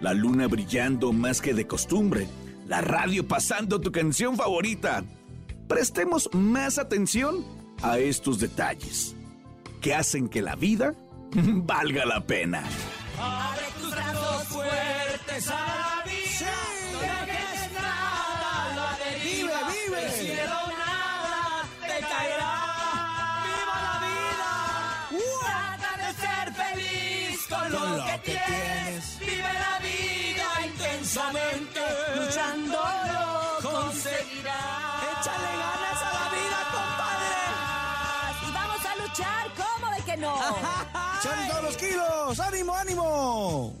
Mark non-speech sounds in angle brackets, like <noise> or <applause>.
La luna brillando más que de costumbre. La radio pasando tu canción favorita. Prestemos más atención a estos detalles que hacen que la vida <laughs> valga la pena. Abre tus brazos fuertes a la vida. No dejes nada a la deriva. Vive, vive. Cielo nada te caerá. ¡Viva la vida! Trata de ser feliz con lo, Con lo que, que tienes. Vive la vida intensamente. Luchando lo conseguirás. Échale ganas a la vida, Y vamos a luchar, ¿cómo de que no? <laughs> compadre. ¡Echale todos los kilos! ¡Ánimo, ánimo!